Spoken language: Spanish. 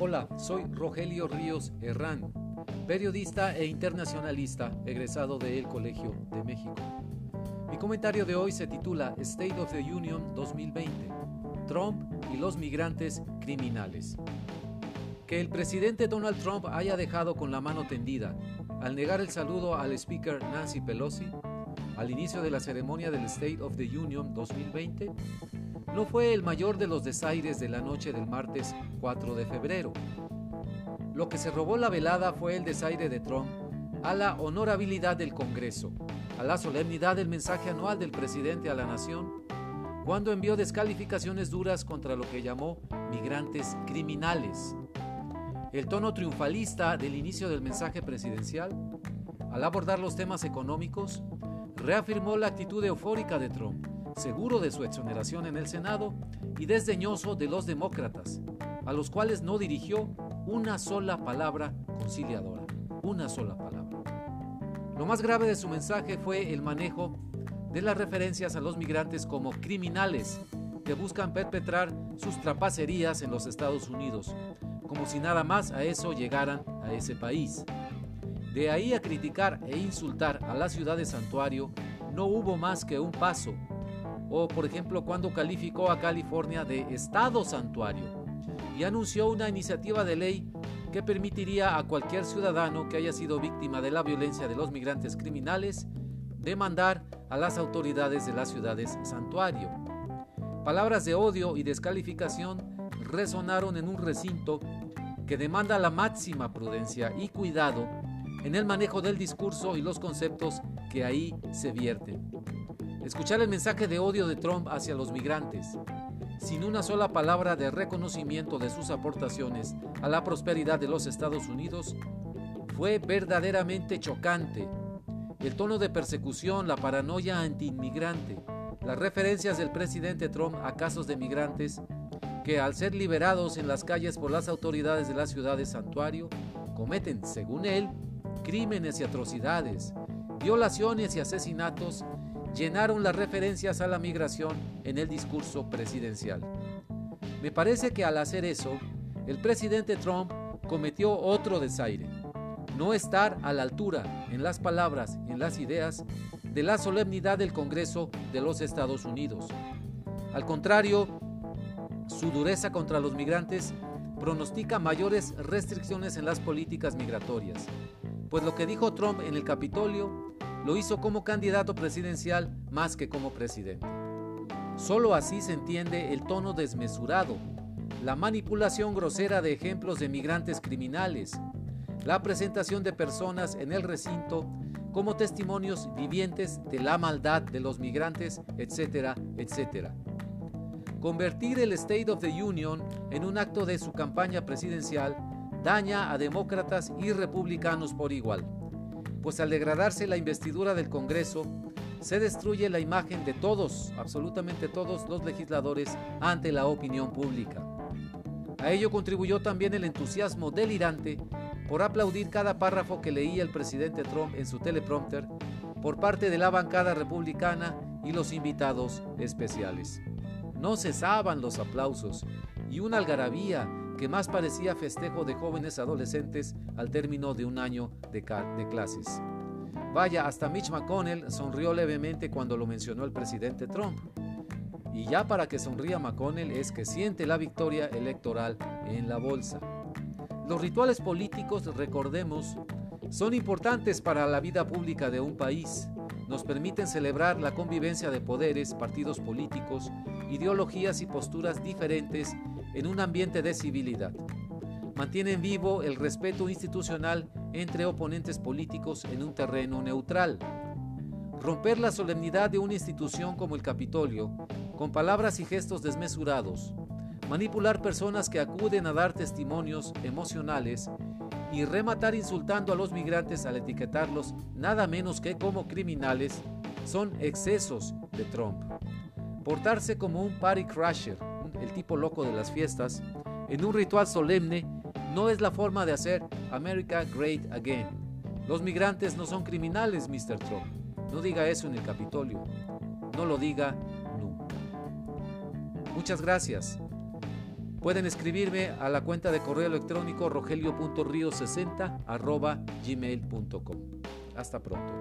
Hola, soy Rogelio Ríos Herrán, periodista e internacionalista egresado del Colegio de México. Mi comentario de hoy se titula State of the Union 2020, Trump y los migrantes criminales. Que el presidente Donald Trump haya dejado con la mano tendida al negar el saludo al speaker Nancy Pelosi al inicio de la ceremonia del State of the Union 2020 no fue el mayor de los desaires de la noche del martes 4 de febrero. Lo que se robó la velada fue el desaire de Trump a la honorabilidad del Congreso, a la solemnidad del mensaje anual del presidente a la nación, cuando envió descalificaciones duras contra lo que llamó migrantes criminales. El tono triunfalista del inicio del mensaje presidencial, al abordar los temas económicos, reafirmó la actitud eufórica de Trump seguro de su exoneración en el Senado y desdeñoso de los demócratas, a los cuales no dirigió una sola palabra conciliadora, una sola palabra. Lo más grave de su mensaje fue el manejo de las referencias a los migrantes como criminales que buscan perpetrar sus trapacerías en los Estados Unidos, como si nada más a eso llegaran a ese país. De ahí a criticar e insultar a la ciudad de Santuario, no hubo más que un paso o por ejemplo cuando calificó a California de Estado santuario y anunció una iniciativa de ley que permitiría a cualquier ciudadano que haya sido víctima de la violencia de los migrantes criminales demandar a las autoridades de las ciudades santuario. Palabras de odio y descalificación resonaron en un recinto que demanda la máxima prudencia y cuidado en el manejo del discurso y los conceptos que ahí se vierten escuchar el mensaje de odio de Trump hacia los migrantes, sin una sola palabra de reconocimiento de sus aportaciones a la prosperidad de los Estados Unidos, fue verdaderamente chocante. El tono de persecución, la paranoia anti-inmigrante, las referencias del presidente Trump a casos de migrantes que al ser liberados en las calles por las autoridades de la ciudad de Santuario, cometen, según él, crímenes y atrocidades, violaciones y asesinatos llenaron las referencias a la migración en el discurso presidencial. Me parece que al hacer eso, el presidente Trump cometió otro desaire, no estar a la altura en las palabras y en las ideas de la solemnidad del Congreso de los Estados Unidos. Al contrario, su dureza contra los migrantes pronostica mayores restricciones en las políticas migratorias, pues lo que dijo Trump en el Capitolio lo hizo como candidato presidencial más que como presidente. Solo así se entiende el tono desmesurado, la manipulación grosera de ejemplos de migrantes criminales, la presentación de personas en el recinto como testimonios vivientes de la maldad de los migrantes, etcétera, etcétera. Convertir el State of the Union en un acto de su campaña presidencial daña a demócratas y republicanos por igual pues al degradarse la investidura del Congreso, se destruye la imagen de todos, absolutamente todos los legisladores ante la opinión pública. A ello contribuyó también el entusiasmo delirante por aplaudir cada párrafo que leía el presidente Trump en su teleprompter por parte de la bancada republicana y los invitados especiales. No cesaban los aplausos y una algarabía que más parecía festejo de jóvenes adolescentes al término de un año de, clases. Vaya, hasta Mitch McConnell sonrió levemente cuando lo mencionó el presidente Trump. Y ya para que sonría McConnell es que siente la victoria electoral en la bolsa. Los rituales políticos, recordemos, son importantes para la vida pública de un país. Nos permiten celebrar la convivencia de poderes, partidos políticos, ideologías y posturas diferentes en un ambiente de civilidad. Mantienen vivo el respeto institucional entre oponentes políticos en un terreno neutral. Romper la solemnidad de una institución como el Capitolio, con palabras y gestos desmesurados, manipular personas que acuden a dar testimonios emocionales y rematar insultando a los migrantes al etiquetarlos nada menos que como criminales, son excesos de Trump. Portarse como un party crasher, el tipo loco de las fiestas, en un ritual solemne, no es la forma de hacer America Great Again. Los migrantes no son criminales, Mr. Trump. No diga eso en el Capitolio. No lo diga nunca. Muchas gracias. Pueden escribirme a la cuenta de correo electrónico rogelio.rio60 gmail.com. Hasta pronto.